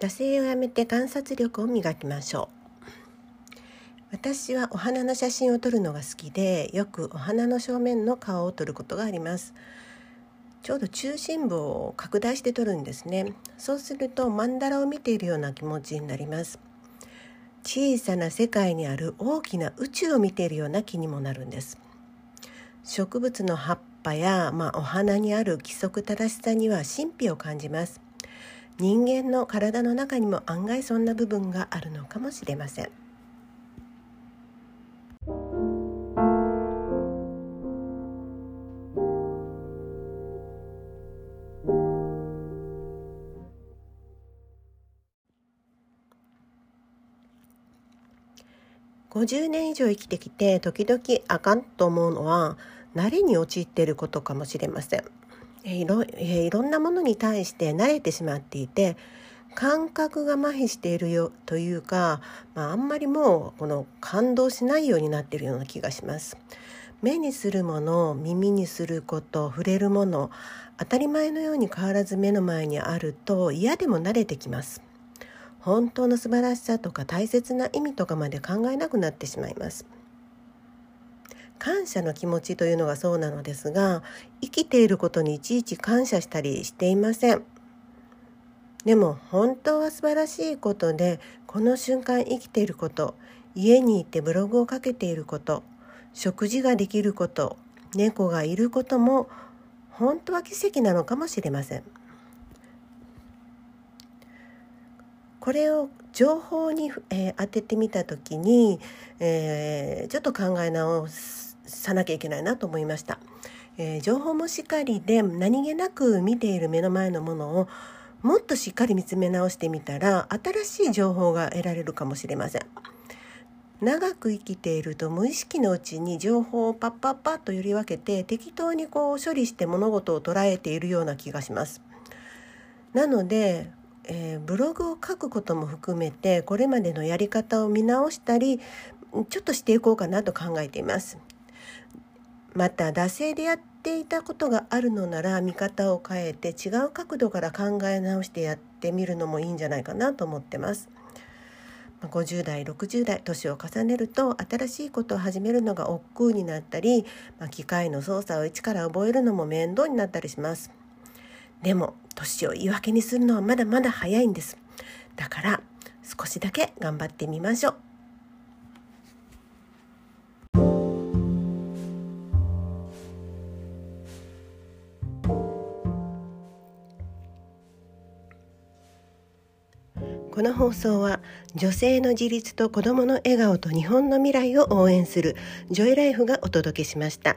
惰性をやめて観察力を磨きましょう。私はお花の写真を撮るのが好きでよくお花の正面の顔を撮ることがあります。ちょうど中心部を拡大して撮るんですね。そうすると曼荼羅を見ているような気持ちになります。小さな世界にある大きな宇宙を見ているような気にもなるんです。植物の葉っぱや、まあ、お花にある規則正しさには神秘を感じます。人間の体の中にも案外そんな部分があるのかもしれません50年以上生きてきて時々あかんと思うのは慣れに陥っていることかもしれません。いろいろんなものに対して慣れてしまっていて感覚が麻痺しているよというか、まあ、あんまりもうこの感動しないようになっているような気がします。目にするもの耳にすること触れるもの当たり前のように変わらず目の前にあると嫌でも慣れてきます。本当の素晴らしさとか大切な意味とかまで考えなくなってしまいます。感謝の気持ちというのがそうなのですが生きていることにいちいち感謝したりしていません。でも本当は素晴らしいことでこの瞬間生きていること家にいてブログをかけていること食事ができること猫がいることも本当は奇跡なのかもしれません。これを情報に、えー、当ててみた時に、えー、ちょっと考え直すさなきゃいけないなと思いました。えー、情報もしっかりで何気なく見ている目の前のものをもっとしっかり見つめ直してみたら新しい情報が得られるかもしれません。長く生きていると無意識のうちに情報をパッパッパッとより分けて適当にこう処理して物事を捉えているような気がします。なので、えー、ブログを書くことも含めてこれまでのやり方を見直したりちょっとしていこうかなと考えています。また惰性でやっていたことがあるのなら見方を変えて違う角度から考え直してやってみるのもいいんじゃないかなと思ってます。50代60代年を重ねると新しいことを始めるのが億劫になったり、まあ、機械の操作を一から覚えるのも面倒になったりします。でも年を言い訳にするのはまだまだ早いんです。だから少しだけ頑張ってみましょう。この放送は女性の自立と子どもの笑顔と日本の未来を応援するジョイライフがお届けしました。